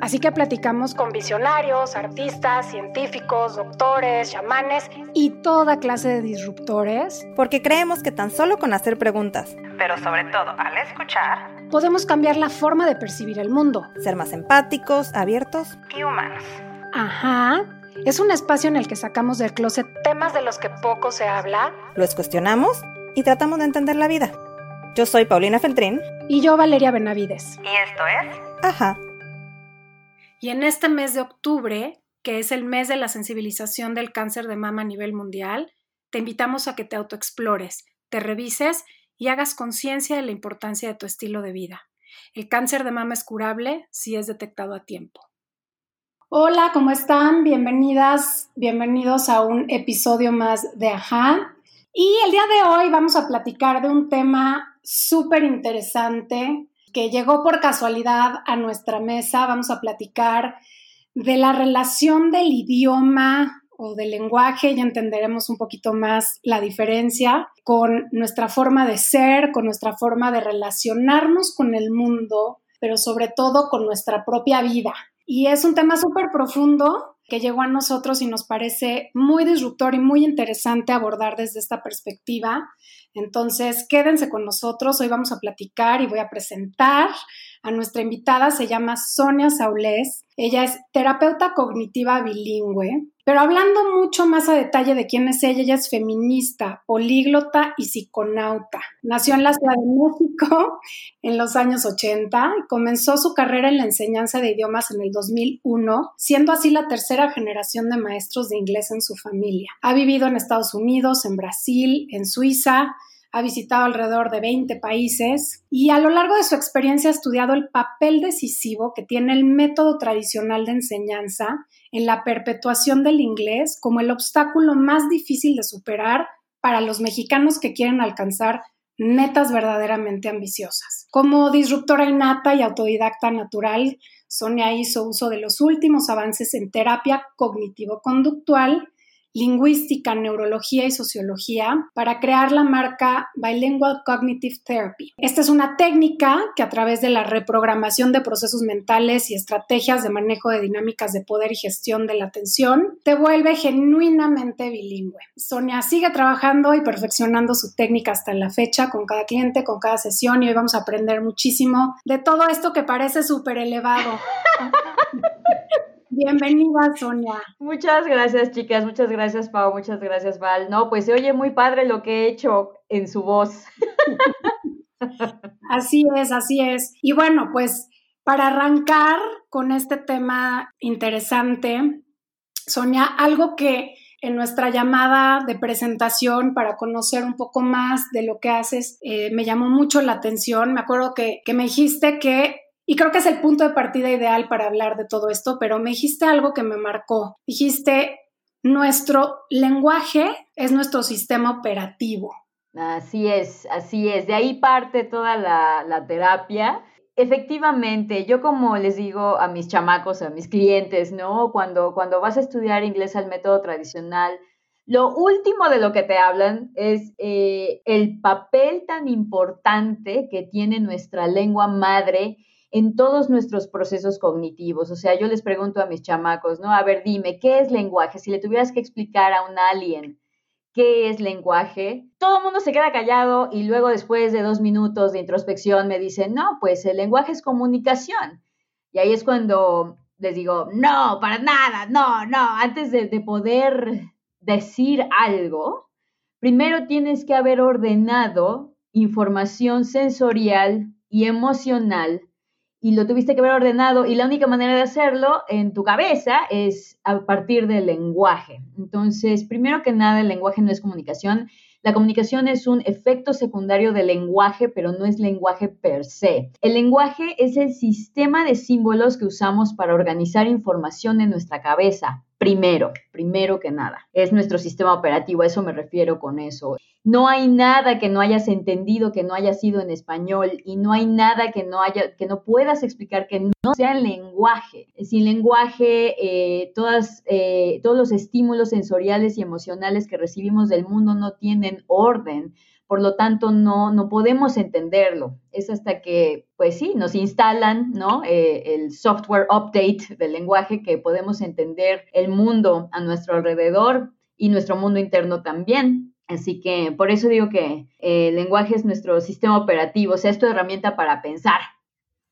Así que platicamos con visionarios, artistas, científicos, doctores, chamanes y toda clase de disruptores. Porque creemos que tan solo con hacer preguntas, pero sobre todo al escuchar, podemos cambiar la forma de percibir el mundo. Ser más empáticos, abiertos y humanos. Ajá. Es un espacio en el que sacamos del closet temas de los que poco se habla. Los cuestionamos y tratamos de entender la vida. Yo soy Paulina Feltrín. Y yo Valeria Benavides. Y esto es... Ajá. Y en este mes de octubre, que es el mes de la sensibilización del cáncer de mama a nivel mundial, te invitamos a que te autoexplores, te revises y hagas conciencia de la importancia de tu estilo de vida. El cáncer de mama es curable si es detectado a tiempo. Hola, ¿cómo están? Bienvenidas, bienvenidos a un episodio más de Ajá. Y el día de hoy vamos a platicar de un tema súper interesante que llegó por casualidad a nuestra mesa. Vamos a platicar de la relación del idioma o del lenguaje, ya entenderemos un poquito más la diferencia con nuestra forma de ser, con nuestra forma de relacionarnos con el mundo, pero sobre todo con nuestra propia vida. Y es un tema súper profundo que llegó a nosotros y nos parece muy disruptor y muy interesante abordar desde esta perspectiva. Entonces, quédense con nosotros. Hoy vamos a platicar y voy a presentar a nuestra invitada. Se llama Sonia Saulés. Ella es terapeuta cognitiva bilingüe. Pero hablando mucho más a detalle de quién es ella, ella es feminista, políglota y psiconauta. Nació en la Ciudad de México en los años 80 y comenzó su carrera en la enseñanza de idiomas en el 2001, siendo así la tercera generación de maestros de inglés en su familia. Ha vivido en Estados Unidos, en Brasil, en Suiza, ha visitado alrededor de 20 países y a lo largo de su experiencia ha estudiado el papel decisivo que tiene el método tradicional de enseñanza en la perpetuación del inglés como el obstáculo más difícil de superar para los mexicanos que quieren alcanzar metas verdaderamente ambiciosas. Como disruptora innata y autodidacta natural, Sonia hizo uso de los últimos avances en terapia cognitivo-conductual lingüística, neurología y sociología para crear la marca Bilingual Cognitive Therapy. Esta es una técnica que a través de la reprogramación de procesos mentales y estrategias de manejo de dinámicas de poder y gestión de la atención te vuelve genuinamente bilingüe. Sonia sigue trabajando y perfeccionando su técnica hasta la fecha con cada cliente, con cada sesión y hoy vamos a aprender muchísimo de todo esto que parece súper elevado. Bienvenida, Sonia. Muchas gracias, chicas. Muchas gracias, Pau. Muchas gracias, Val. No, pues se oye muy padre lo que he hecho en su voz. así es, así es. Y bueno, pues para arrancar con este tema interesante, Sonia, algo que en nuestra llamada de presentación para conocer un poco más de lo que haces, eh, me llamó mucho la atención. Me acuerdo que, que me dijiste que y creo que es el punto de partida ideal para hablar de todo esto, pero me dijiste algo que me marcó. Dijiste, nuestro lenguaje es nuestro sistema operativo. Así es, así es. De ahí parte toda la, terapia. Efectivamente, yo como les digo a mis chamacos, a mis clientes, ¿no? Cuando, cuando vas a estudiar inglés al método tradicional, lo último de lo que te hablan es eh, el papel tan importante que tiene nuestra lengua madre en todos nuestros procesos cognitivos. O sea, yo les pregunto a mis chamacos, ¿no? A ver, dime, ¿qué es lenguaje? Si le tuvieras que explicar a un alien qué es lenguaje, todo el mundo se queda callado y luego después de dos minutos de introspección me dicen, no, pues el lenguaje es comunicación. Y ahí es cuando les digo, no, para nada, no, no, antes de, de poder decir algo, primero tienes que haber ordenado información sensorial y emocional y lo tuviste que haber ordenado y la única manera de hacerlo en tu cabeza es a partir del lenguaje. Entonces, primero que nada, el lenguaje no es comunicación. La comunicación es un efecto secundario del lenguaje, pero no es lenguaje per se. El lenguaje es el sistema de símbolos que usamos para organizar información en nuestra cabeza. Primero, primero que nada, es nuestro sistema operativo, a eso me refiero con eso. No hay nada que no hayas entendido que no haya sido en español y no hay nada que no haya que no puedas explicar que no sea el lenguaje. Sin lenguaje, eh, eh, todos los estímulos sensoriales y emocionales que recibimos del mundo no tienen orden por lo tanto no, no podemos entenderlo. Es hasta que, pues sí, nos instalan ¿no? Eh, el software update del lenguaje que podemos entender el mundo a nuestro alrededor y nuestro mundo interno también. Así que por eso digo que eh, el lenguaje es nuestro sistema operativo, o sea, es tu herramienta para pensar.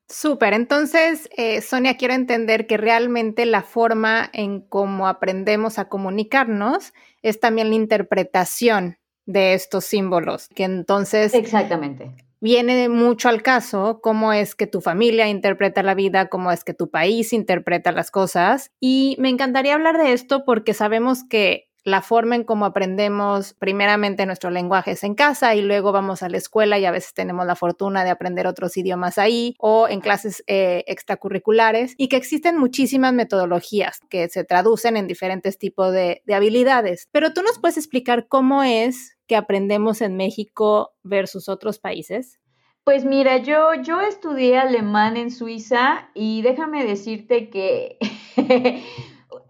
Súper, entonces, eh, Sonia, quiero entender que realmente la forma en cómo aprendemos a comunicarnos es también la interpretación de estos símbolos, que entonces... Exactamente. Viene mucho al caso cómo es que tu familia interpreta la vida, cómo es que tu país interpreta las cosas. Y me encantaría hablar de esto porque sabemos que la forma en cómo aprendemos primeramente nuestro lenguaje es en casa y luego vamos a la escuela y a veces tenemos la fortuna de aprender otros idiomas ahí o en clases eh, extracurriculares y que existen muchísimas metodologías que se traducen en diferentes tipos de, de habilidades. Pero tú nos puedes explicar cómo es que aprendemos en México versus otros países? Pues mira, yo, yo estudié alemán en Suiza y déjame decirte que,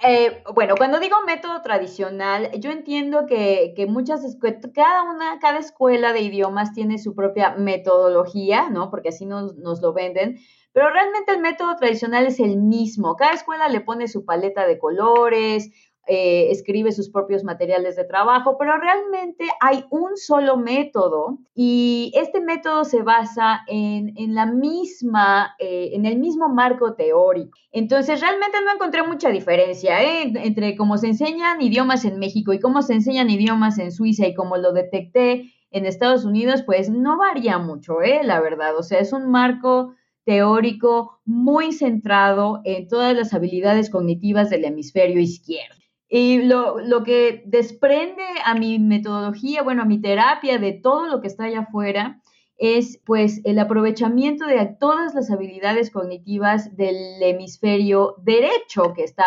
eh, bueno, cuando digo método tradicional, yo entiendo que, que muchas cada una, cada escuela de idiomas tiene su propia metodología, ¿no? Porque así nos, nos lo venden. Pero realmente el método tradicional es el mismo. Cada escuela le pone su paleta de colores, eh, escribe sus propios materiales de trabajo, pero realmente hay un solo método y este método se basa en, la misma, eh, en el mismo marco teórico. Entonces, realmente no encontré mucha diferencia ¿eh? entre cómo se enseñan idiomas en México y cómo se enseñan idiomas en Suiza y cómo lo detecté en Estados Unidos, pues no varía mucho, ¿eh? la verdad. O sea, es un marco teórico muy centrado en todas las habilidades cognitivas del hemisferio izquierdo. Y lo, lo, que desprende a mi metodología, bueno, a mi terapia de todo lo que está allá afuera, es pues el aprovechamiento de todas las habilidades cognitivas del hemisferio derecho, que está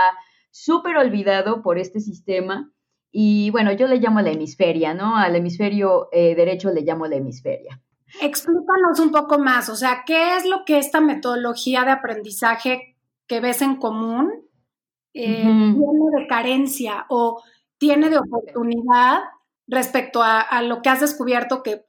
súper olvidado por este sistema. Y bueno, yo le llamo la hemisferia, ¿no? Al hemisferio eh, derecho le llamo la hemisferia. Explícanos un poco más, o sea, ¿qué es lo que esta metodología de aprendizaje que ves en común eh, tiene de carencia o tiene de oportunidad respecto a, lo que has descubierto que,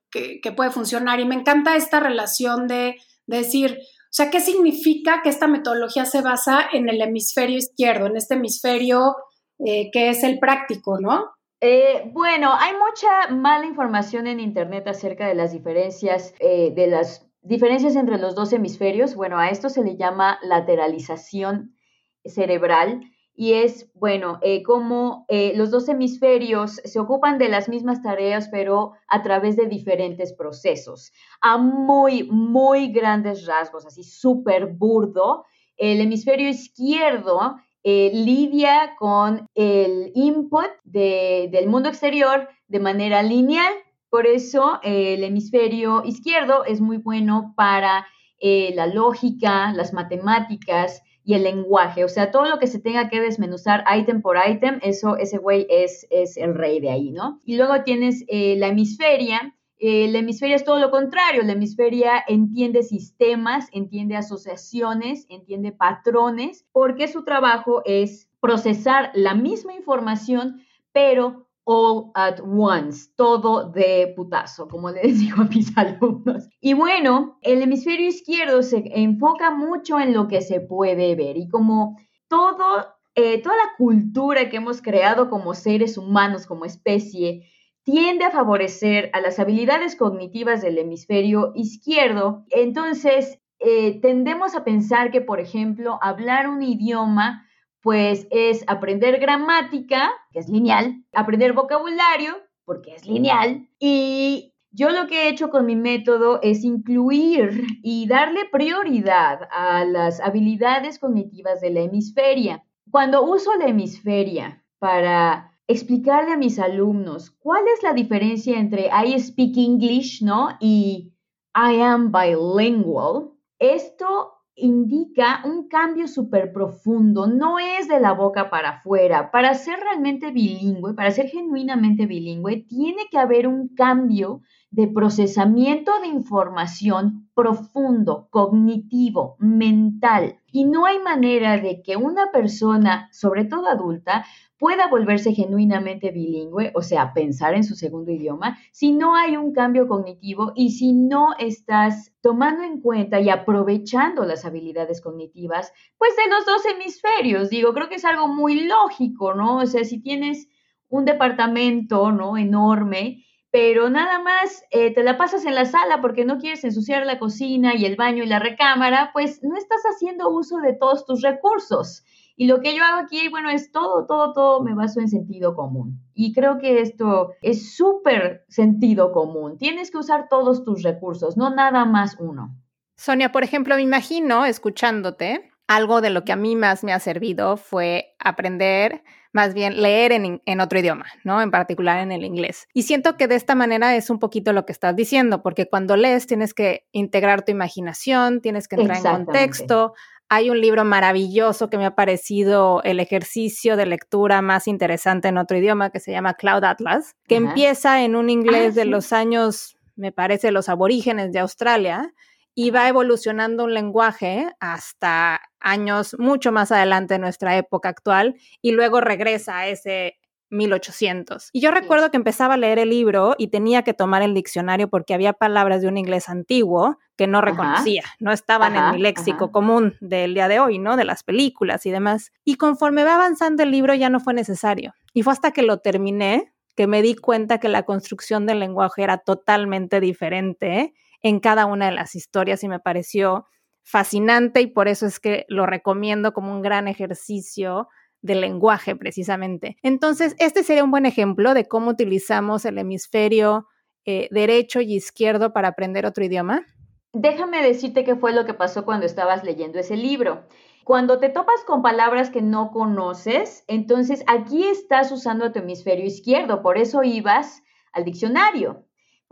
puede funcionar. Y me encanta esta relación de, decir, o sea, ¿qué significa que esta metodología se basa en el hemisferio izquierdo, en este hemisferio eh, que es el práctico, ¿no? Eh, bueno, hay mucha mala información en Internet acerca de las diferencias, de las diferencias entre los dos hemisferios. Bueno, a esto se le llama lateralización cerebral y es, bueno, eh, como eh, los dos hemisferios se ocupan de las mismas tareas, pero a través de diferentes procesos. A muy, muy grandes rasgos, así súper burdo, el hemisferio izquierdo eh, lidia con el input del mundo exterior de manera lineal. Por eso el hemisferio izquierdo es muy bueno para la lógica, las matemáticas, y el lenguaje, o sea, todo lo que se tenga que desmenuzar item por item, eso, ese güey es, es el rey de ahí, ¿no? Y luego tienes eh, la hemisferia, eh, la hemisferia es todo lo contrario, la hemisferia entiende sistemas, entiende asociaciones, entiende patrones, porque su trabajo es procesar la misma información, pero all at once, todo de putazo, como les digo a mis alumnos. Y bueno, el hemisferio izquierdo se enfoca mucho en lo que se puede ver y como todo, eh, toda la cultura que hemos creado como seres humanos, como especie, tiende a favorecer a las habilidades cognitivas del hemisferio izquierdo, entonces eh, tendemos a pensar que, por ejemplo, hablar un idioma pues es aprender gramática, que es lineal, aprender vocabulario, porque es lineal, y yo lo que he hecho con mi método es incluir y darle prioridad a las habilidades cognitivas de la hemisferia. Cuando uso la hemisferia para explicarle a mis alumnos cuál es la diferencia entre I speak English, ¿no? Y I am bilingual. Esto indica un cambio súper profundo, no es de la boca para afuera. Para ser realmente bilingüe, para ser genuinamente bilingüe, tiene que haber un cambio de procesamiento de información profundo, cognitivo, mental. Y no hay manera de que una persona, sobre todo adulta, pueda volverse genuinamente bilingüe, o sea, pensar en su segundo idioma, si no hay un cambio cognitivo y si no estás tomando en cuenta y aprovechando las habilidades cognitivas, pues de los dos hemisferios. Digo, creo que es algo muy lógico, ¿no? O sea, si tienes un departamento, ¿no? Enorme pero nada más eh, te la pasas en la sala porque no quieres ensuciar la cocina y el baño y la recámara, pues no estás haciendo uso de todos tus recursos. Y lo que yo hago aquí, bueno, es todo, todo, todo me baso en sentido común. Y creo que esto es súper sentido común. Tienes que usar todos tus recursos, no nada más uno. Sonia, por ejemplo, me imagino, escuchándote, algo de lo que a mí más me ha servido fue aprender más bien leer en, otro idioma, ¿no? En particular en el inglés. Y siento que de esta manera es un poquito lo que estás diciendo, porque cuando lees tienes que integrar tu imaginación, tienes que entrar en contexto. Hay un libro maravilloso que me ha parecido el ejercicio de lectura más interesante en otro idioma que se llama Cloud Atlas, que empieza en un inglés ah, de los años, me parece, los aborígenes de Australia, y va evolucionando un lenguaje hasta años mucho más adelante de nuestra época actual y luego regresa a ese 1800. Y yo recuerdo que empezaba a leer el libro y tenía que tomar el diccionario porque había palabras de un inglés antiguo que no reconocía, no estaban en mi léxico común del día de hoy, ¿no? De las películas y demás. Y conforme va avanzando el libro ya no fue necesario. Y fue hasta que lo terminé que me di cuenta que la construcción del lenguaje era totalmente diferente en cada una de las historias y me pareció fascinante y por eso es que lo recomiendo como un gran ejercicio de lenguaje precisamente. Entonces, este sería un buen ejemplo de cómo utilizamos el hemisferio eh, derecho y izquierdo para aprender otro idioma. Déjame decirte qué fue lo que pasó cuando estabas leyendo ese libro. Cuando te topas con palabras que no conoces, entonces aquí estás usando tu hemisferio izquierdo, por eso ibas al diccionario.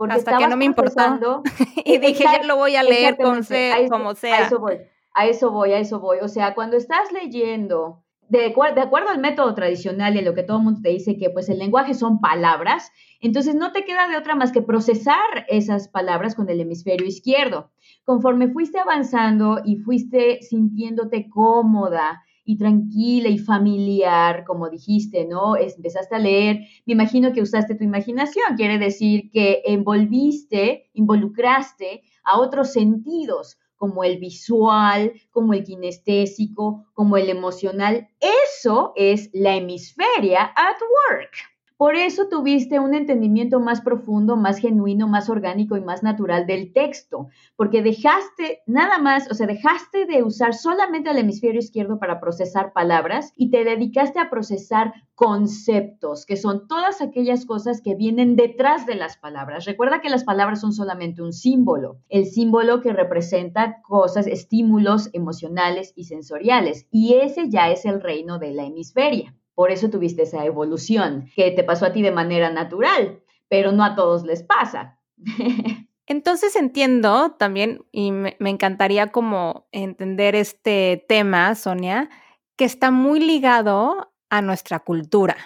Hasta que no me importó. y dije, ya lo voy a leer con como sea. A eso voy, a eso voy, a eso voy. O sea, cuando estás leyendo, de, acuerdo al método tradicional y a lo que todo el mundo te dice que pues el lenguaje son palabras, entonces no te queda de otra más que procesar esas palabras con el hemisferio izquierdo. Conforme fuiste avanzando y fuiste sintiéndote cómoda, y tranquila y familiar, como dijiste, ¿no? Empezaste a leer, me imagino que usaste tu imaginación, quiere decir que envolviste, involucraste a otros sentidos, como el visual, como el kinestésico, como el emocional. Eso es la hemisferia at work. Por eso tuviste un entendimiento más profundo, más genuino, más orgánico y más natural del texto, porque dejaste nada más, o sea, dejaste de usar solamente el hemisferio izquierdo para procesar palabras y te dedicaste a procesar conceptos, que son todas aquellas cosas que vienen detrás de las palabras. Recuerda que las palabras son solamente un símbolo, el símbolo que representa cosas, estímulos emocionales y sensoriales, y ese ya es el reino de la hemisferia. Por eso tuviste esa evolución que te pasó a ti de manera natural, pero no a todos les pasa. Entonces entiendo también, y me, encantaría como entender este tema, Sonia, que está muy ligado a nuestra cultura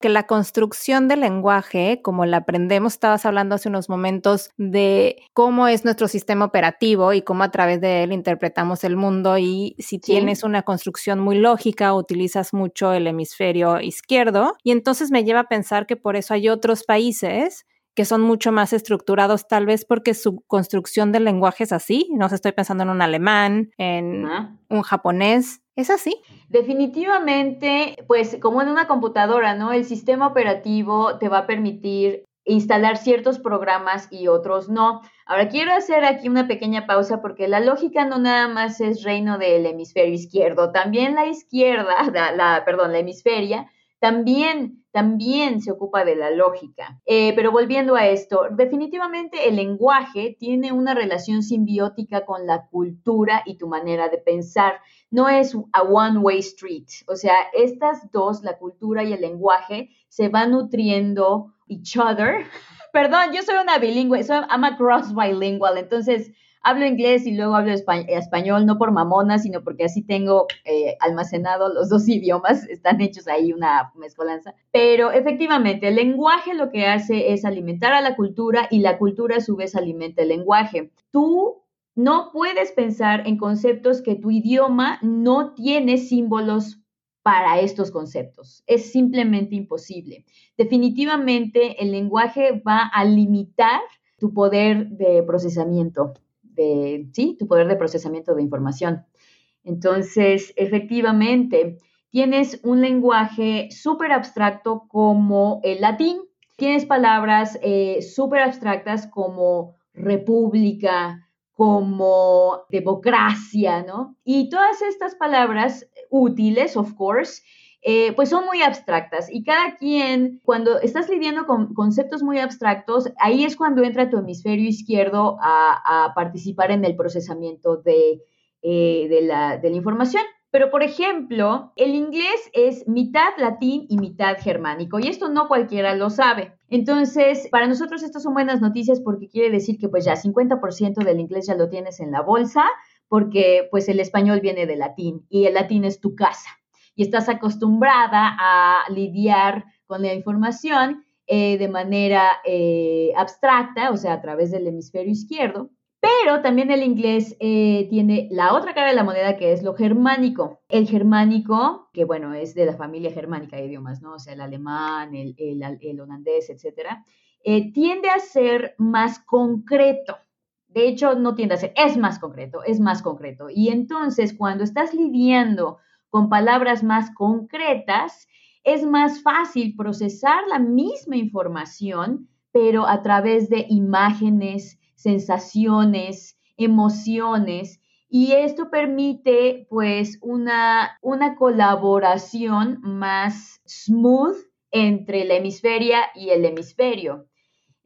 que la construcción del lenguaje, como la aprendemos, estabas hablando hace unos momentos de cómo es nuestro sistema operativo y cómo a través de él interpretamos el mundo y si tienes una construcción muy lógica, utilizas mucho el hemisferio izquierdo. Y entonces me lleva a pensar que por eso hay otros países que son mucho más estructurados, tal vez porque su construcción del lenguaje es así. No sé, estoy pensando en un alemán, en un japonés. ¿Es así? Definitivamente, pues como en una computadora, ¿no? El sistema operativo te va a permitir instalar ciertos programas y otros no. Ahora quiero hacer aquí una pequeña pausa porque la lógica no nada más es reino del hemisferio izquierdo, también la izquierda, la, la perdón, la hemisferia también, también se ocupa de la lógica. Eh, pero volviendo a esto, definitivamente el lenguaje tiene una relación simbiótica con la cultura y tu manera de pensar. No es a one-way street. O sea, estas dos, la cultura y el lenguaje, se van nutriendo each other. Perdón, yo soy una bilingüe, soy, I'm a cross bilingual, entonces hablo inglés y luego hablo español, no por mamona, sino porque así tengo eh, almacenado los dos idiomas, están hechos ahí una mezcolanza. Pero efectivamente, el lenguaje lo que hace es alimentar a la cultura y la cultura a su vez alimenta el lenguaje. Tú no puedes pensar en conceptos que tu idioma no tiene símbolos para estos conceptos. Es simplemente imposible. Definitivamente el lenguaje va a limitar tu poder de procesamiento sí, tu poder de procesamiento de información. Entonces, efectivamente, tienes un lenguaje súper abstracto como el latín, tienes palabras eh, súper abstractas como república, como democracia, ¿no? Y todas estas palabras útiles, of course, eh, pues son muy abstractas y cada quien, cuando estás lidiando con conceptos muy abstractos, ahí es cuando entra tu hemisferio izquierdo a, participar en el procesamiento de, eh, de la información. Pero, por ejemplo, el inglés es mitad latín y mitad germánico, y esto no cualquiera lo sabe. Entonces, para nosotros estas son buenas noticias porque quiere decir que pues ya 50% del inglés ya lo tienes en la bolsa, porque pues el español viene del latín y el latín es tu casa y estás acostumbrada a lidiar con la información eh, de manera eh, abstracta, o sea, a través del hemisferio izquierdo. Pero también el inglés eh, tiene la otra cara de la moneda que es lo germánico. El germánico, que bueno, es de la familia germánica de idiomas, ¿no? O sea, el alemán, el, holandés, etcétera, tiende a ser más concreto. De hecho, no tiende a ser, es más concreto, es más concreto. Y entonces, cuando estás lidiando con palabras más concretas, es más fácil procesar la misma información, pero a través de imágenes, sensaciones, emociones. Y esto permite pues una, una colaboración más smooth entre la hemisferia y el hemisferio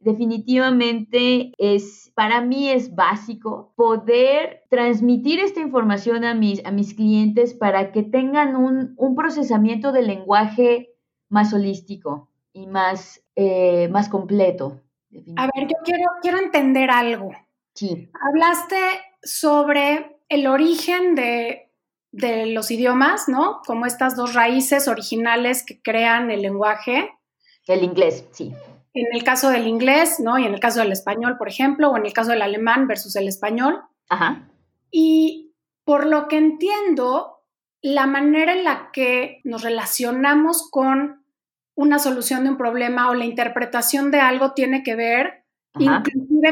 definitivamente es, para mí es básico poder transmitir esta información a mis, a mis clientes para que tengan un, procesamiento del lenguaje más holístico y más, eh, más completo. A ver, yo quiero, quiero entender algo. Sí. Hablaste sobre el origen de, de los idiomas, ¿no? Como estas dos raíces originales que crean el lenguaje. El inglés, sí en el caso del inglés, ¿no? Y en el caso del español, por ejemplo, o en el caso del alemán versus el español. Ajá. Y por lo que entiendo, la manera en la que nos relacionamos con una solución de un problema o la interpretación de algo tiene que ver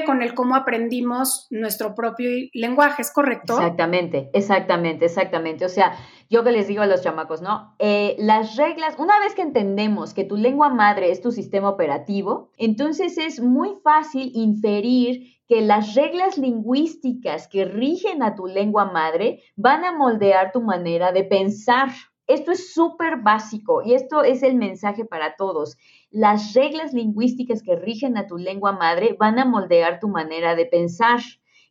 con el cómo aprendimos nuestro propio lenguaje, ¿es correcto? Exactamente, exactamente, exactamente. O sea, yo que les digo a los chamacos, ¿no? Eh, las reglas, una vez que entendemos que tu lengua madre es tu sistema operativo, entonces es muy fácil inferir que las reglas lingüísticas que rigen a tu lengua madre van a moldear tu manera de pensar. Esto es súper básico y esto es el mensaje para todos. Las reglas lingüísticas que rigen a tu lengua madre van a moldear tu manera de pensar.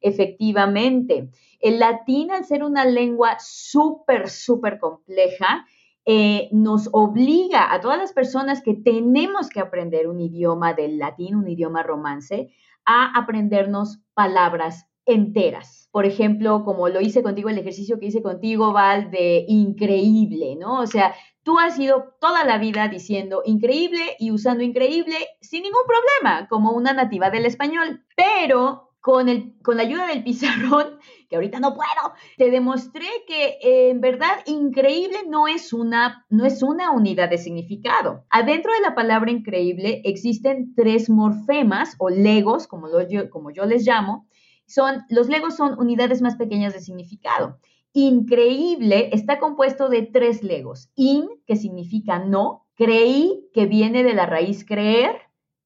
Efectivamente, el latín, al ser una lengua súper, súper compleja, eh, nos obliga a todas las personas que tenemos que aprender un idioma del latín, un idioma romance, a aprendernos palabras enteras. Por ejemplo, como lo hice contigo, el ejercicio que hice contigo, Val, de increíble, ¿no? O sea, tú has ido toda la vida diciendo increíble y usando increíble sin ningún problema, como una nativa del español. Pero con, el, con la ayuda del pizarrón, que ahorita no puedo, te demostré que en verdad increíble no es, una, no es una unidad de significado. Adentro de la palabra increíble existen tres morfemas o legos, como, como yo les llamo, son, los legos son unidades más pequeñas de significado. Increíble está compuesto de tres legos. In, que significa no, creí, que viene de la raíz creer,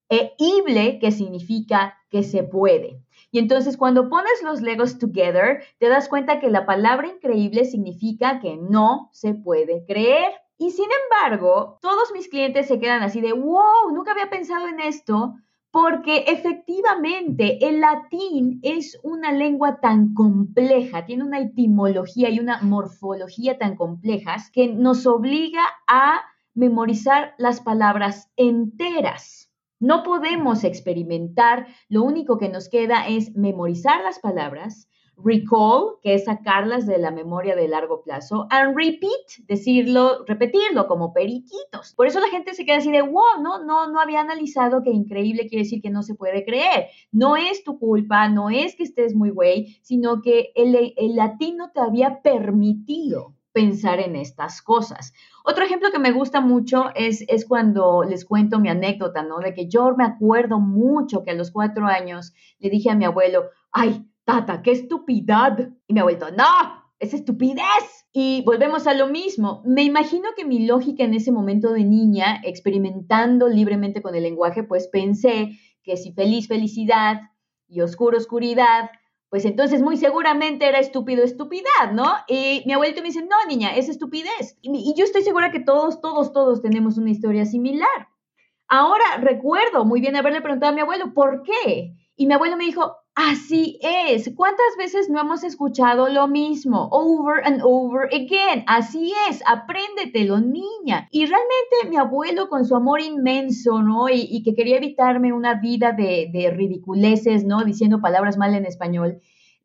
e ible, que significa que se puede. Y entonces cuando pones los legos together, te das cuenta que la palabra increíble significa que no se puede creer. Y sin embargo, todos mis clientes se quedan así de, wow, nunca había pensado en esto, porque efectivamente el latín es una lengua tan compleja, tiene una etimología y una morfología tan complejas que nos obliga a memorizar las palabras enteras. No podemos experimentar, lo único que nos queda es memorizar las palabras, recall, que es sacarlas de la memoria de largo plazo, and repeat, decirlo, repetirlo como periquitos. Por eso la gente se queda así de, wow, no, no, no había analizado que increíble quiere decir que no se puede creer. No es tu culpa, no es que estés muy güey, sino que el, el latín no te había permitido pensar en estas cosas. Otro ejemplo que me gusta mucho es, es cuando les cuento mi anécdota, ¿no? De que yo me acuerdo mucho que a los cuatro años le dije a mi abuelo, ay, tata, qué estupidad. Y me ha vuelto, no, es estupidez. Y volvemos a lo mismo. Me imagino que mi lógica en ese momento de niña, experimentando libremente con el lenguaje, pues pensé que si feliz, felicidad y oscuro, oscuridad, pues entonces muy seguramente era estúpido, estupidad, ¿no? Y mi abuelito me dice, no, niña, es estupidez. Y yo estoy segura que todos, todos, todos tenemos una historia similar. Ahora recuerdo muy bien haberle preguntado a mi abuelo, ¿por qué? Y mi abuelo me dijo, así es. ¿Cuántas veces no hemos escuchado lo mismo? Over and over again. Así es, apréndetelo, niña. Y realmente mi abuelo con su amor inmenso, ¿no? Y, y que quería evitarme una vida de, de ridiculeces, ¿no? Diciendo palabras mal en español.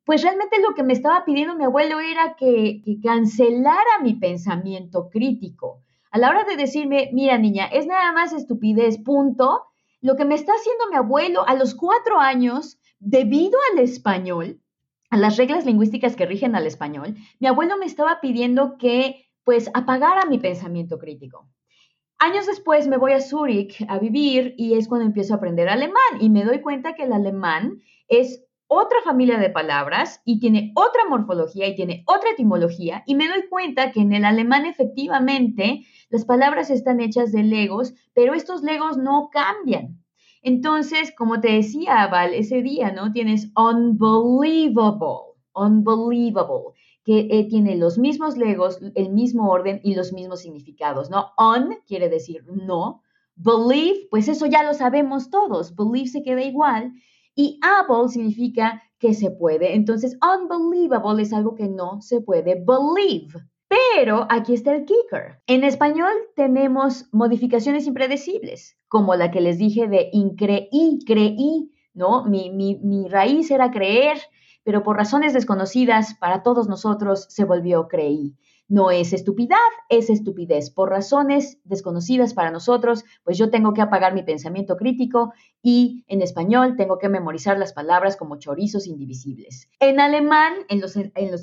Pues realmente lo que me estaba pidiendo mi abuelo era que, que cancelara mi pensamiento crítico. A la hora de decirme, mira niña, es nada más estupidez, punto, lo que me está haciendo mi abuelo a los cuatro años, debido al español, a las reglas lingüísticas que rigen al español, mi abuelo me estaba pidiendo que pues apagara mi pensamiento crítico. Años después me voy a Zúrich a vivir y es cuando empiezo a aprender alemán y me doy cuenta que el alemán es otra familia de palabras y tiene otra morfología y tiene otra etimología y me doy cuenta que en el alemán efectivamente las palabras están hechas de legos, pero estos legos no cambian. Entonces, como te decía, Val, ese día, ¿no? Tienes unbelievable, unbelievable, que eh, tiene los mismos legos, el mismo orden y los mismos significados, ¿no? Un quiere decir no, believe, pues eso ya lo sabemos todos, believe se queda igual y able significa que se puede. Entonces, unbelievable es algo que no se puede believe. Pero aquí está el kicker. En español tenemos modificaciones impredecibles, como la que les dije de increí, creí, ¿no? Mi, mi, raíz era creer, pero por razones desconocidas para todos nosotros se volvió creí. No es estupidez, es estupidez. Por razones desconocidas para nosotros, pues yo tengo que apagar mi pensamiento crítico y en español tengo que memorizar las palabras como chorizos indivisibles. En alemán, en los,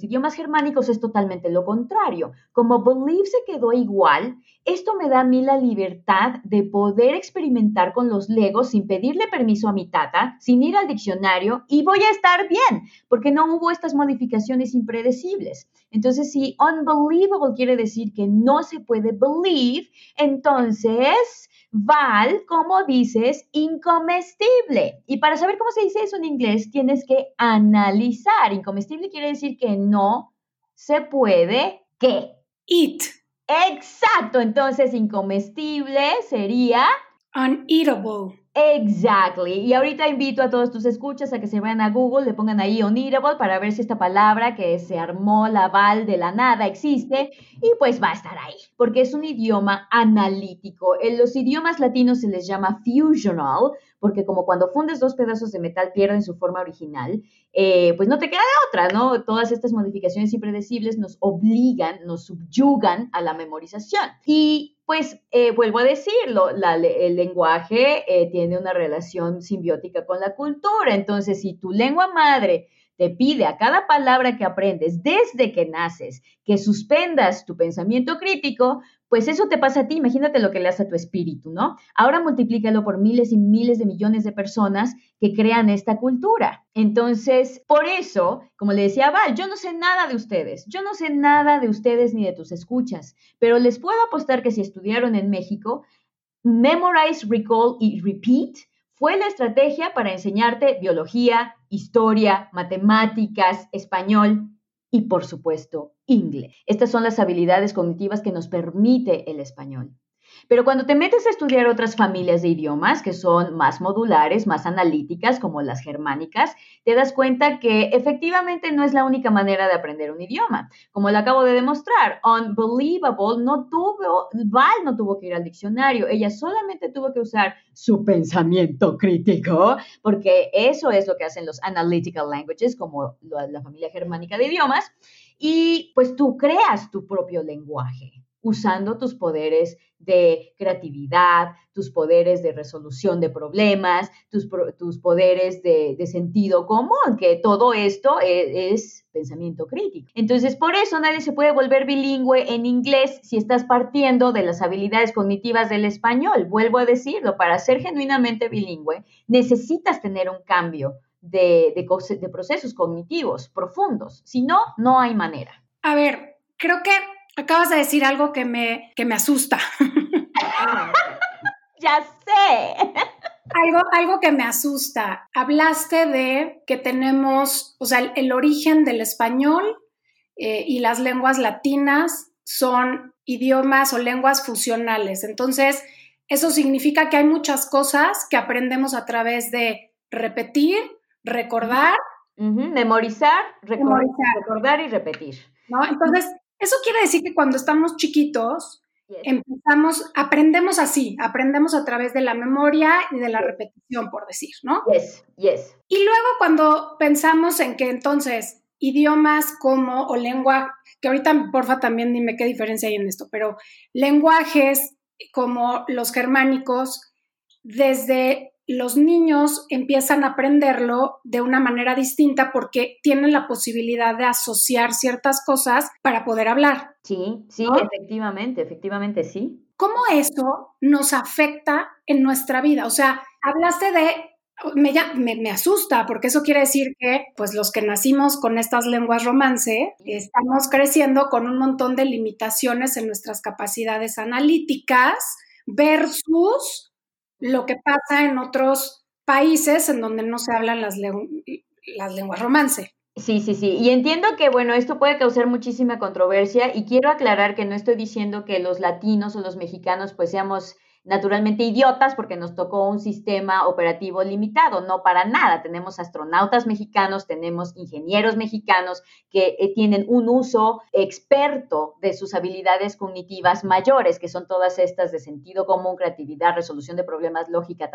idiomas germánicos es totalmente lo contrario. Como believe se quedó igual, esto me da a mí la libertad de poder experimentar con los legos sin pedirle permiso a mi tata, sin ir al diccionario y voy a estar bien, porque no hubo estas modificaciones impredecibles. Entonces, si unbelievable quiere decir que no se puede believe, entonces, Val, como dices, incomestible. Y para saber cómo se dice eso en inglés, tienes que analizar. Incomestible quiere decir que no se puede, ¿qué? Eat. Exacto, entonces incomestible sería Uneatable. Exactly. Y ahorita invito a todos tus escuchas a que se vayan a Google, le pongan ahí uneatable para ver si esta palabra que se armó la val de la nada existe y pues va a estar ahí, porque es un idioma analítico. En los idiomas latinos se les llama fusional, porque como cuando fundes dos pedazos de metal pierden su forma original, eh, pues no te queda de otra, ¿no? Todas estas modificaciones impredecibles nos obligan, nos subyugan a la memorización. Y pues eh, vuelvo a decirlo, el lenguaje eh, tiene una relación simbiótica con la cultura. Entonces, si tu lengua madre te pide a cada palabra que aprendes desde que naces que suspendas tu pensamiento crítico, pues eso te pasa a ti, imagínate lo que le hace a tu espíritu, ¿no? Ahora multiplícalo por miles y miles de millones de personas que crean esta cultura. Entonces, por eso, como le decía Val, yo no sé nada de ustedes, yo no sé nada de ustedes ni de tus escuchas, pero les puedo apostar que si estudiaron en México, Memorize, Recall y Repeat fue la estrategia para enseñarte biología, historia, matemáticas, español y, por supuesto, Estas son las habilidades cognitivas que nos permite el español. Pero cuando te metes a estudiar otras familias de idiomas que son más modulares, más analíticas, como las germánicas, te das cuenta que efectivamente no es la única manera de aprender un idioma. Como lo acabo de demostrar, Unbelievable no tuvo, Val no tuvo que ir al diccionario, ella solamente tuvo que usar su pensamiento crítico, porque eso es lo que hacen los analytical languages, como la familia germánica de idiomas, y pues tú creas tu propio lenguaje usando tus poderes de creatividad, tus poderes de resolución de problemas, tus, tus poderes de, sentido común, que todo esto e, es, pensamiento crítico. Entonces, por eso nadie se puede volver bilingüe en inglés si estás partiendo de las habilidades cognitivas del español. Vuelvo a decirlo, para ser genuinamente bilingüe necesitas tener un cambio de, de procesos cognitivos profundos. Si no, no hay manera. A ver, creo que Acabas de decir algo que me, que me asusta. ya sé. Algo, algo que me asusta. Hablaste de que tenemos, o sea, el, origen del español eh, y las lenguas latinas son idiomas o lenguas fusionales. Entonces, eso significa que hay muchas cosas que aprendemos a través de repetir, recordar. Memorizar, recordar, y repetir. ¿no? Entonces, eso quiere decir que cuando estamos chiquitos, empezamos, aprendemos así, aprendemos a través de la memoria y de la repetición, por decir, ¿no? Yes, yes. Y luego cuando pensamos en que entonces idiomas como o lengua, que ahorita porfa también dime qué diferencia hay en esto, pero lenguajes como los germánicos, desde los niños empiezan a aprenderlo de una manera distinta porque tienen la posibilidad de asociar ciertas cosas para poder hablar. Sí, sí, efectivamente, efectivamente sí. ¿Cómo eso nos afecta en nuestra vida? O sea, hablaste de me, me, asusta porque eso quiere decir que pues los que nacimos con estas lenguas romance estamos creciendo con un montón de limitaciones en nuestras capacidades analíticas versus lo que pasa en otros países en donde no se hablan las, las lenguas romance. Sí, sí, sí. Y entiendo que, bueno, esto puede causar muchísima controversia y quiero aclarar que no estoy diciendo que los latinos o los mexicanos pues seamos naturalmente idiotas porque nos tocó un sistema operativo limitado, no para nada. Tenemos astronautas mexicanos, tenemos ingenieros mexicanos que eh, tienen un uso experto de sus habilidades cognitivas mayores, que son todas estas de sentido común, creatividad, resolución de problemas, lógica,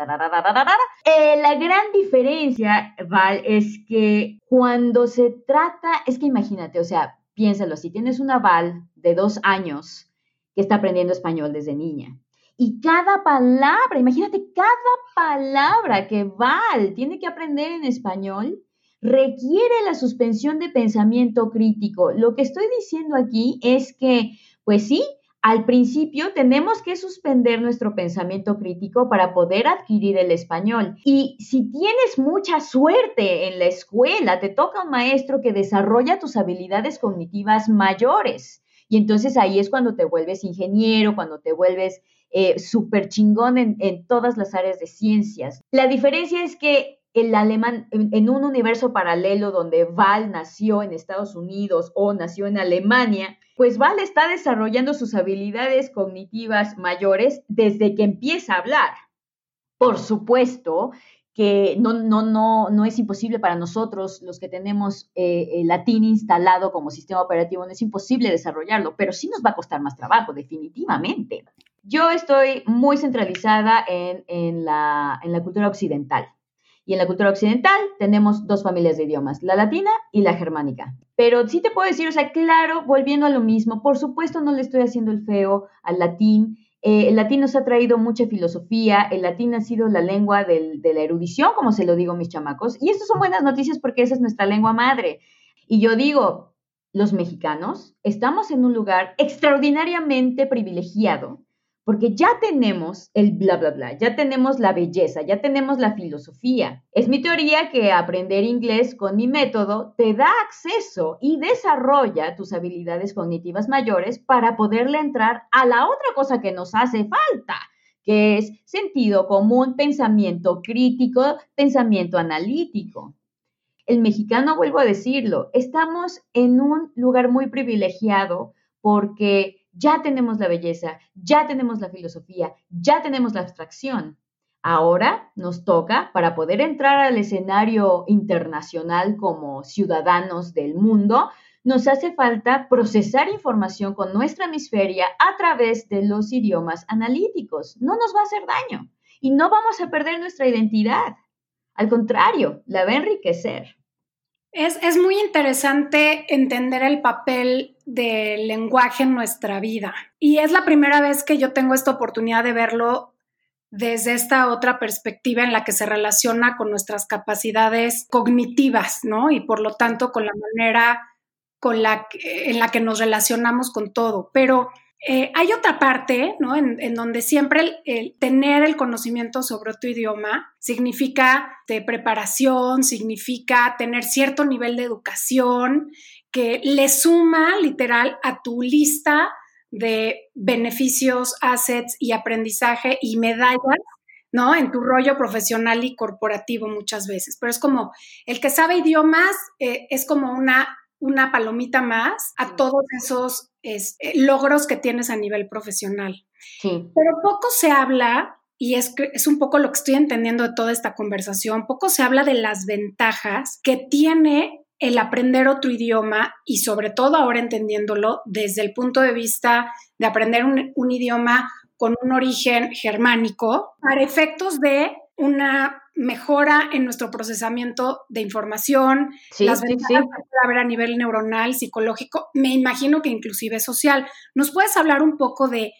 eh, la gran diferencia, Val, es que cuando se trata, es que imagínate, o sea, piénsalo, si tienes una Val de dos años que está aprendiendo español desde niña, y cada palabra, imagínate, cada palabra que Val tiene que aprender en español requiere la suspensión de pensamiento crítico. Lo que estoy diciendo aquí es que, pues sí, al principio tenemos que suspender nuestro pensamiento crítico para poder adquirir el español. Y si tienes mucha suerte en la escuela, te toca un maestro que desarrolla tus habilidades cognitivas mayores. Y entonces ahí es cuando te vuelves ingeniero, cuando te vuelves eh, súper chingón en, todas las áreas de ciencias. La diferencia es que el alemán, en, un universo paralelo donde Val nació en Estados Unidos o nació en Alemania, pues Val está desarrollando sus habilidades cognitivas mayores desde que empieza a hablar. Por supuesto que no, no, no, no es imposible para nosotros, los que tenemos eh, el latín instalado como sistema operativo, no es imposible desarrollarlo, pero sí nos va a costar más trabajo, definitivamente. Yo estoy muy centralizada en, la, cultura occidental. Y en la cultura occidental tenemos dos familias de idiomas, la latina y la germánica. Pero sí te puedo decir, o sea, claro, volviendo a lo mismo, por supuesto no le estoy haciendo el feo al latín. Eh, el latín nos ha traído mucha filosofía, el latín ha sido la lengua de la erudición, como se lo digo a mis chamacos. Y esto son buenas noticias porque esa es nuestra lengua madre. Y yo digo, los mexicanos estamos en un lugar extraordinariamente privilegiado porque ya tenemos el bla, bla, bla, ya tenemos la belleza, ya tenemos la filosofía. Es mi teoría que aprender inglés con mi método te da acceso y desarrolla tus habilidades cognitivas mayores para poderle entrar a la otra cosa que nos hace falta, que es sentido común, pensamiento crítico, pensamiento analítico. El mexicano, vuelvo a decirlo, estamos en un lugar muy privilegiado porque ya tenemos la belleza, ya tenemos la filosofía, ya tenemos la abstracción. Ahora nos toca, para poder entrar al escenario internacional como ciudadanos del mundo, nos hace falta procesar información con nuestra hemisferia a través de los idiomas analíticos. No nos va a hacer daño y no vamos a perder nuestra identidad. Al contrario, la va a enriquecer. Es, es, muy interesante entender el papel del lenguaje en nuestra vida. Y es la primera vez que yo tengo esta oportunidad de verlo desde esta otra perspectiva en la que se relaciona con nuestras capacidades cognitivas, ¿no? Y por lo tanto con la manera con la, en la que nos relacionamos con todo. Pero eh, hay otra parte, ¿no? En, donde siempre el, tener el conocimiento sobre otro idioma significa de preparación, significa tener cierto nivel de educación que le suma literal a tu lista de beneficios, assets y aprendizaje y medallas ¿no? En tu rollo profesional y corporativo muchas veces. Pero es como, el que sabe idiomas eh, es como una una palomita más a todos esos este, logros que tienes a nivel profesional. Pero poco se habla, y es, es un poco lo que estoy entendiendo de toda esta conversación, poco se habla de las ventajas que tiene el aprender otro idioma y sobre todo ahora entendiéndolo desde el punto de vista de aprender un idioma con un origen germánico para efectos de una mejora en nuestro procesamiento de información, las ventajas que puede haber a nivel neuronal, psicológico, me imagino que inclusive social. ¿Nos puedes hablar un poco de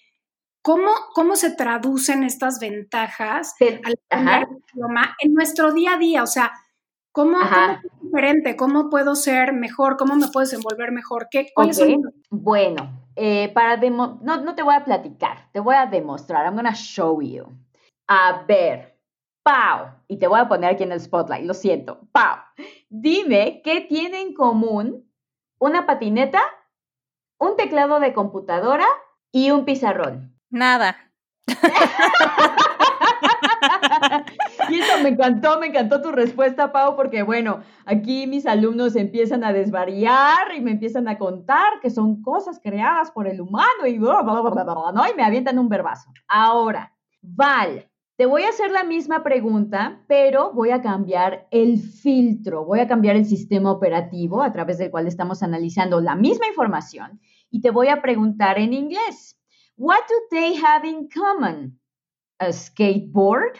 cómo, cómo se traducen estas ventajas al aprender idioma en nuestro día a día? O sea, ¿cómo, es diferente? ¿Cómo puedo ser mejor? ¿Cómo me puedo desenvolver mejor? ¿Qué, ¿Cuáles son? Bueno, eh, para no, no te voy a platicar, te voy a demostrar. I'm going to show you. A ver, Pau, y te voy a poner aquí en el spotlight, lo siento. Pau, dime qué tiene en común una patineta, un teclado de computadora y un pizarrón. Nada. me encantó, me encantó tu respuesta, Pau, porque bueno, aquí mis alumnos empiezan a desvariar y me empiezan a contar que son cosas creadas por el humano y bla, bla, bla, ¿no? Y me avientan un verbazo. Ahora, Val, te voy a hacer la misma pregunta, pero voy a cambiar el filtro, voy a cambiar el sistema operativo a través del cual estamos analizando la misma información y te voy a preguntar en inglés. What do they have in common? A skateboard,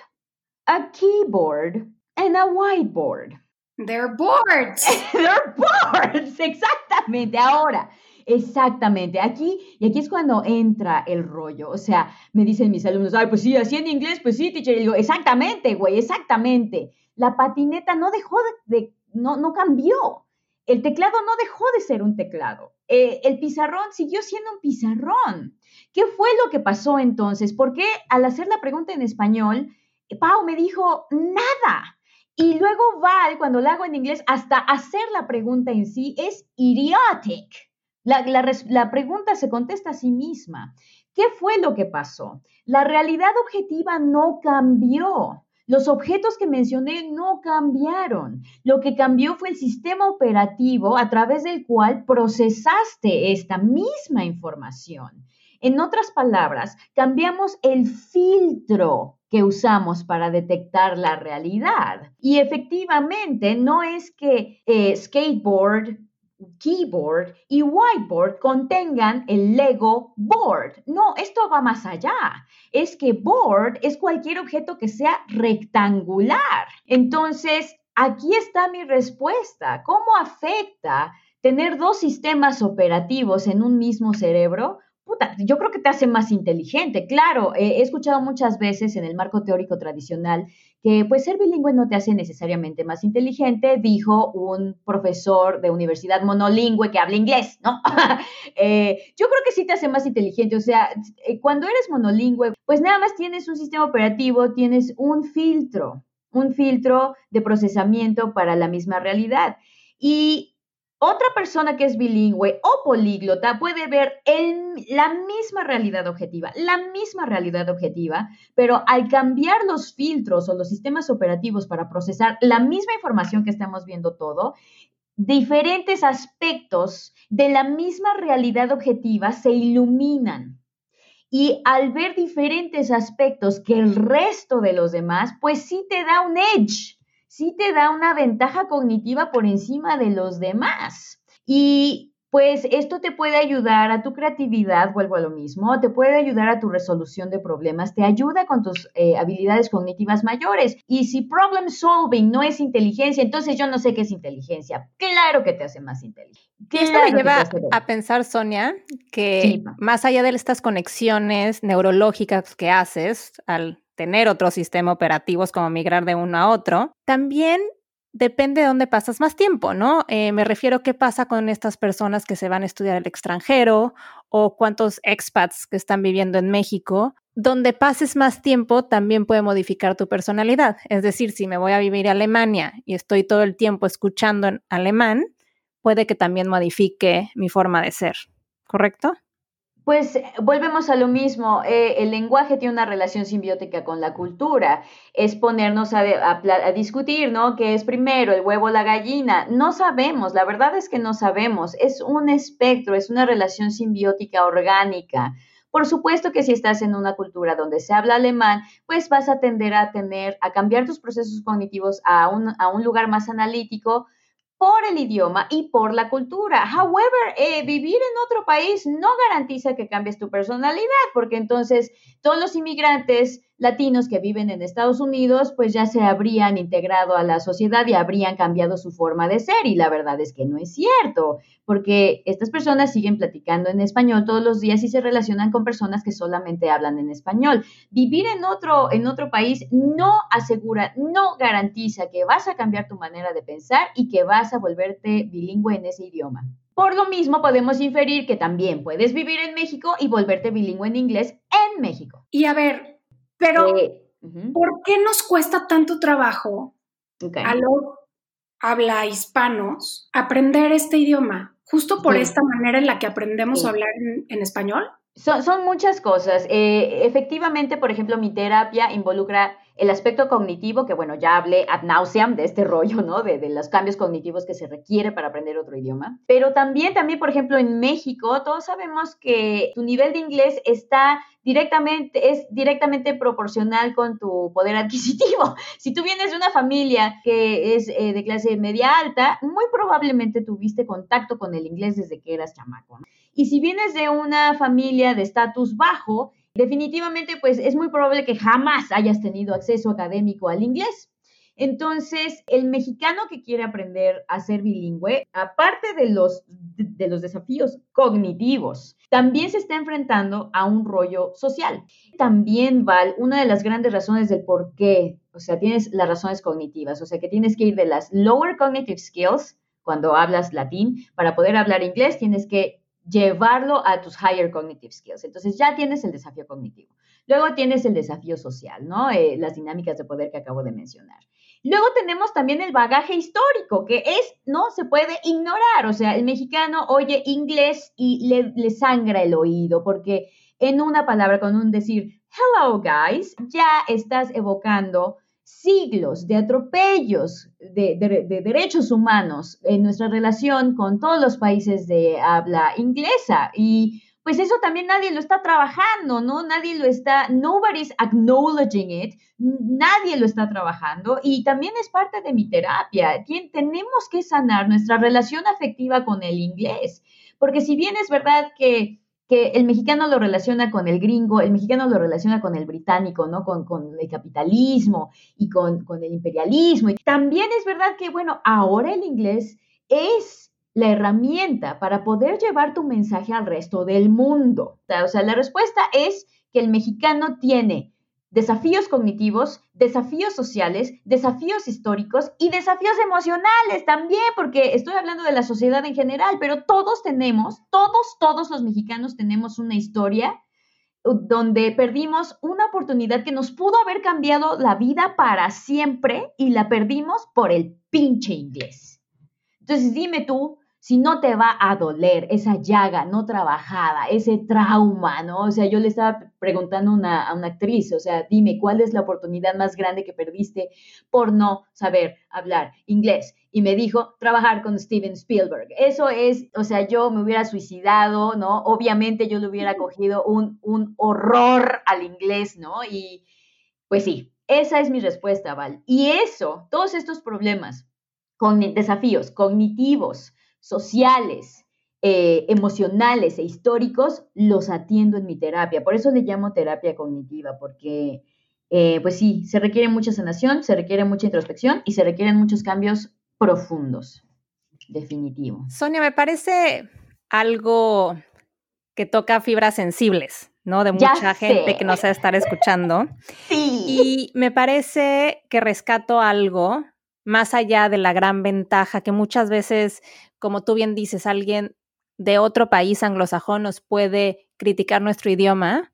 a keyboard, and a whiteboard. They're boards. They're boards, exactamente. Ahora, Exactamente, aquí, y aquí es cuando entra el rollo, o sea, me dicen mis alumnos, ay, pues sí, así en inglés, pues sí, teacher, y digo, exactamente, güey, exactamente. La patineta no dejó de, no, no cambió. El teclado no dejó de ser un teclado. Eh, el pizarrón siguió siendo un pizarrón. ¿Qué fue lo que pasó entonces? Porque al hacer la pregunta en español, Pau me dijo, nada. Y luego Val, cuando la hago en inglés, hasta hacer la pregunta en sí es idiotic. La, pregunta se contesta a sí misma. ¿Qué fue lo que pasó? La realidad objetiva no cambió. Los objetos que mencioné no cambiaron. Lo que cambió fue el sistema operativo a través del cual procesaste esta misma información. En otras palabras, cambiamos el filtro que usamos para detectar la realidad. Y efectivamente, no es que eh, skateboard, keyboard y whiteboard contengan el Lego board. No, esto va más allá. Es que board es cualquier objeto que sea rectangular. Entonces, aquí está mi respuesta. ¿Cómo afecta tener dos sistemas operativos en un mismo cerebro? Puta, yo creo que te hace más inteligente. Claro, he escuchado muchas veces en el marco teórico tradicional que pues ser bilingüe no te hace necesariamente más inteligente, dijo un profesor de universidad monolingüe que habla inglés, ¿no? Eh, yo creo que sí te hace más inteligente, o sea, eh, cuando eres monolingüe, pues nada más tienes un sistema operativo, tienes un filtro, un filtro de procesamiento para la misma realidad. Y otra persona que es bilingüe o políglota puede ver la misma realidad objetiva, la misma realidad objetiva, pero al cambiar los filtros o los sistemas operativos para procesar la misma información que estamos viendo todo, diferentes aspectos de la misma realidad objetiva se iluminan. Y al ver diferentes aspectos que el resto de los demás, pues sí te da un edge sí te da una ventaja cognitiva por encima de los demás. Y pues esto te puede ayudar a tu creatividad, vuelvo a lo mismo, te puede ayudar a tu resolución de problemas, te ayuda con tus eh, habilidades cognitivas mayores. Y si problem solving no es inteligencia, entonces yo no sé qué es inteligencia. Claro que te hace más inteligente. Esto me lleva a pensar, Sonia, que más allá de estas conexiones neurológicas que haces al tener otros sistemas operativos como migrar de uno a otro, también depende de dónde pasas más tiempo, ¿no? Eh, me refiero a qué pasa con estas personas que se van a estudiar al extranjero o cuántos expats que están viviendo en México. Donde pases más tiempo también puede modificar tu personalidad. Es decir, si me voy a vivir a Alemania y estoy todo el tiempo escuchando en alemán, puede que también modifique mi forma de ser, ¿correcto? Pues volvemos a lo mismo, eh, el lenguaje tiene una relación simbiótica con la cultura, es ponernos a, a, discutir, ¿no? ¿Qué es primero, el huevo o la gallina? No sabemos, la verdad es que no sabemos, es un espectro, es una relación simbiótica orgánica. Por supuesto que si estás en una cultura donde se habla alemán, pues vas a tender a tener, a cambiar tus procesos cognitivos a un, a un lugar más analítico, por el idioma y por la cultura. However, eh, vivir en otro país no garantiza que cambies tu personalidad, porque entonces todos los inmigrantes latinos que viven en Estados Unidos, pues ya se habrían integrado a la sociedad y habrían cambiado su forma de ser. Y la verdad es que no es cierto, porque estas personas siguen platicando en español todos los días y se relacionan con personas que solamente hablan en español. Vivir en otro, en otro país no asegura, no garantiza que vas a cambiar tu manera de pensar y que vas a volverte bilingüe en ese idioma. Por lo mismo, podemos inferir que también puedes vivir en México y volverte bilingüe en inglés en México. Y a ver, pero, eh, ¿por qué nos cuesta tanto trabajo a los habla hispanos aprender este idioma? Justo por esta manera en la que aprendemos a hablar en, español. Son, muchas cosas. Eh, efectivamente, por ejemplo, mi terapia involucra el aspecto cognitivo, que bueno, ya hablé ad nauseam de este rollo, ¿no? De, de, los cambios cognitivos que se requiere para aprender otro idioma. Pero también, también, por ejemplo, en México, todos sabemos que tu nivel de inglés está directamente, es directamente proporcional con tu poder adquisitivo. Si tú vienes de una familia que es eh, de clase media alta, muy probablemente tuviste contacto con el inglés desde que eras chamaco. Y si vienes de una familia de estatus bajo, definitivamente pues es muy probable que jamás hayas tenido acceso académico al inglés. Entonces, el mexicano que quiere aprender a ser bilingüe, aparte de los, de los desafíos cognitivos, también se está enfrentando a un rollo social. También, Val, una de las grandes razones del por qué, o sea, tienes las razones cognitivas, o sea, que tienes que ir de las lower cognitive skills, cuando hablas latín, para poder hablar inglés, tienes que llevarlo a tus higher cognitive skills. Entonces ya tienes el desafío cognitivo. Luego tienes el desafío social, ¿no? Eh, las dinámicas de poder que acabo de mencionar. Luego tenemos también el bagaje histórico, que es, no se puede ignorar. O sea, el mexicano oye inglés y le, sangra el oído, porque en una palabra, con un decir, hello guys, ya estás evocando siglos de atropellos de, de, derechos humanos en nuestra relación con todos los países de habla inglesa. Y pues eso también nadie lo está trabajando, ¿no? Nadie lo está, nobody's acknowledging it, nadie lo está trabajando y también es parte de mi terapia. tenemos que sanar nuestra relación afectiva con el inglés, porque si bien es verdad que, que el mexicano lo relaciona con el gringo, el mexicano lo relaciona con el británico, ¿no? Con, con el capitalismo y con, con el imperialismo. Y también es verdad que, bueno, ahora el inglés es la herramienta para poder llevar tu mensaje al resto del mundo? O sea, la respuesta es que el mexicano tiene desafíos cognitivos, desafíos sociales, desafíos históricos y desafíos emocionales también, porque estoy hablando de la sociedad en general, pero todos tenemos, todos, todos los mexicanos tenemos una historia donde perdimos una oportunidad que nos pudo haber cambiado la vida para siempre y la perdimos por el pinche inglés. Entonces dime tú, si no te va a doler esa llaga no trabajada, ese trauma, ¿no? O sea, yo le estaba preguntando a una actriz, o sea, dime, ¿cuál es la oportunidad más grande que perdiste por no saber hablar inglés? Y me dijo, trabajar con Steven Spielberg. Eso es, o sea, yo me hubiera suicidado, ¿no? Obviamente yo le hubiera cogido un, un horror al inglés, ¿no? Y pues sí, esa es mi respuesta, Val. Y eso, todos estos problemas, con desafíos cognitivos, sociales, eh, emocionales e históricos, los atiendo en mi terapia. Por eso le llamo terapia cognitiva, porque, eh, pues sí, se requiere mucha sanación, se requiere mucha introspección y se requieren muchos cambios profundos. Definitivo. Sonia, me parece algo que toca fibras sensibles, ¿no? De mucha gente que nos va a estar escuchando. Sí. Y me parece que rescato algo más allá de la gran ventaja que muchas veces como tú bien dices, alguien de otro país anglosajón nos puede criticar nuestro idioma,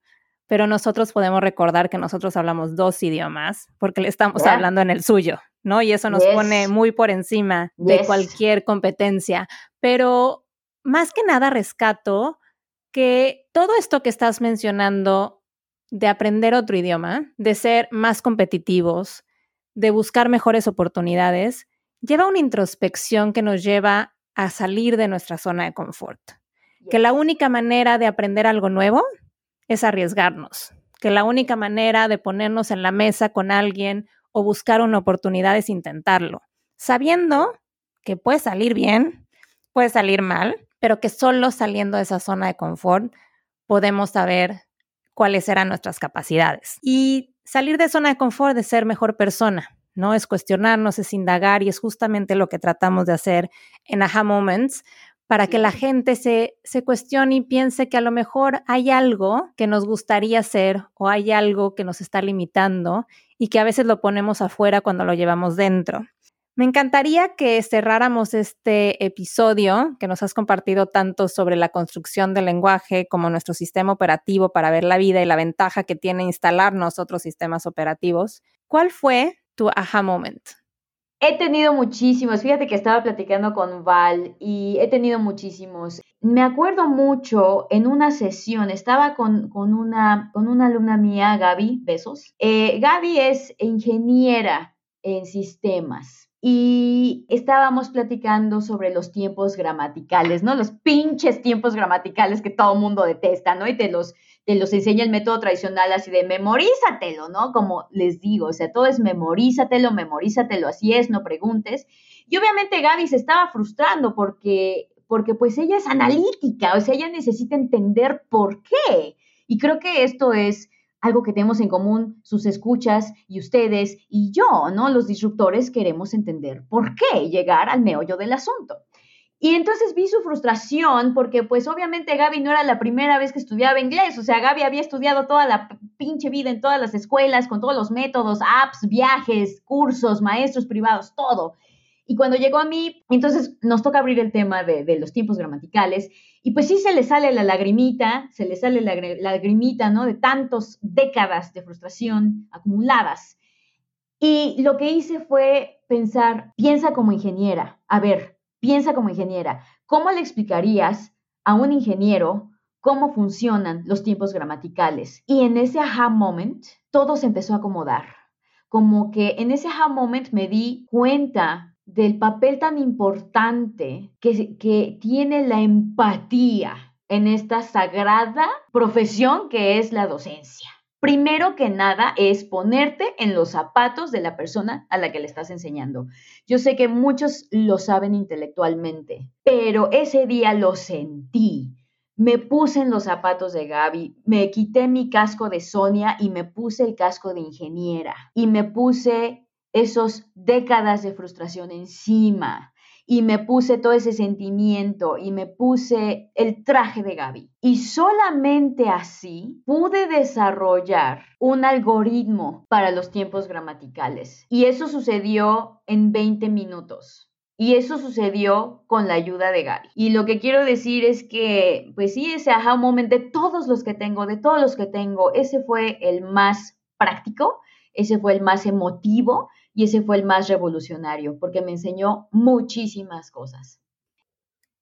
pero nosotros podemos recordar que nosotros hablamos dos idiomas porque le estamos hablando en el suyo, ¿no? Y eso nos pone muy por encima de cualquier competencia. Pero más que nada rescato que todo esto que estás mencionando de aprender otro idioma, de ser más competitivos, de buscar mejores oportunidades, lleva una introspección que nos lleva a salir de nuestra zona de confort. Que la única manera de aprender algo nuevo es arriesgarnos. Que la única manera de ponernos en la mesa con alguien o buscar una oportunidad es intentarlo, sabiendo que puede salir bien, puede salir mal, pero que solo saliendo de esa zona de confort podemos saber cuáles eran nuestras capacidades. Y salir de zona de confort de ser mejor persona, ¿no? Es cuestionarnos, es indagar y es justamente lo que tratamos de hacer en Aha Moments para que la gente se, se cuestione y piense que a lo mejor hay algo que nos gustaría hacer o hay algo que nos está limitando y que a veces lo ponemos afuera cuando lo llevamos dentro. Me encantaría que cerráramos este episodio que nos has compartido tanto sobre la construcción del lenguaje como nuestro sistema operativo para ver la vida y la ventaja que tiene instalarnos otros sistemas operativos. ¿Cuál fue tu aha moment? He tenido muchísimos, fíjate que estaba platicando con Val y he tenido muchísimos. Me acuerdo mucho en una sesión, estaba con, una, con una alumna mía, Gaby, besos. Eh, Gaby es ingeniera en sistemas y estábamos platicando sobre los tiempos gramaticales, ¿no? Los pinches tiempos gramaticales que todo mundo detesta, ¿no? Y te los te los enseña el método tradicional así de memorízatelo, ¿no? Como les digo, o sea, todo es memorízatelo, memorízatelo, así es, no preguntes. Y obviamente Gaby se estaba frustrando porque, porque pues ella es analítica, o sea, ella necesita entender por qué. Y creo que esto es algo que tenemos en común sus escuchas y ustedes y yo, ¿no? Los disruptores queremos entender por qué, llegar al meollo del asunto. Y entonces vi su frustración porque pues obviamente Gaby no era la primera vez que estudiaba inglés, o sea, Gaby había estudiado toda la pinche vida en todas las escuelas, con todos los métodos, apps, viajes, cursos, maestros privados, todo. Y cuando llegó a mí, entonces nos toca abrir el tema de, los tiempos gramaticales y pues sí se le sale la lagrimita, se le sale la lagrimita, ¿no? De tantas décadas de frustración acumuladas. Y lo que hice fue pensar, piensa como ingeniera, a ver, Piensa como ingeniera, ¿cómo le explicarías a un ingeniero cómo funcionan los tiempos gramaticales? Y en ese aha moment, todo se empezó a acomodar. Como que en ese aha moment me di cuenta del papel tan importante que, tiene la empatía en esta sagrada profesión que es la docencia primero que nada es ponerte en los zapatos de la persona a la que le estás enseñando. Yo sé que muchos lo saben intelectualmente, pero ese día lo sentí. Me puse en los zapatos de Gaby, me quité mi casco de Sonia y me puse el casco de ingeniera y me puse esos décadas de frustración encima y me puse todo ese sentimiento y me puse el traje de Gaby. Y solamente así pude desarrollar un algoritmo para los tiempos gramaticales. Y eso sucedió en 20 minutos. Y eso sucedió con la ayuda de Gaby. Y lo que quiero decir es que, pues sí, ese aha moment de todos los que tengo, de todos los que tengo, ese fue el más práctico, ese fue el más emotivo y ese fue el más revolucionario porque me enseñó muchísimas cosas.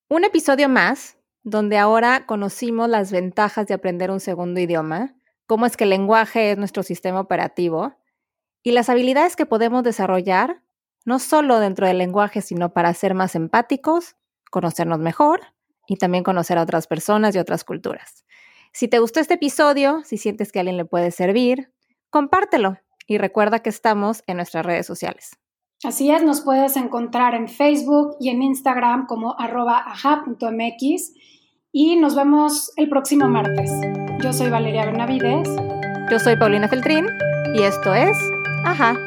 Un episodio más donde ahora conocimos las ventajas de aprender un segundo idioma, cómo es que el lenguaje es nuestro sistema operativo y las habilidades que podemos desarrollar, no solo dentro del lenguaje, sino para ser más empáticos, conocernos mejor y también conocer a otras personas y otras culturas. Si te gustó este episodio, si sientes que alguien le puede servir, compártelo y recuerda que estamos en nuestras redes sociales. Así es, nos puedes encontrar en Facebook y en Instagram como arroba aja.mx y nos vemos el próximo martes. Yo soy Valeria Benavides. Yo soy Paulina Feltrín y esto es Ajá.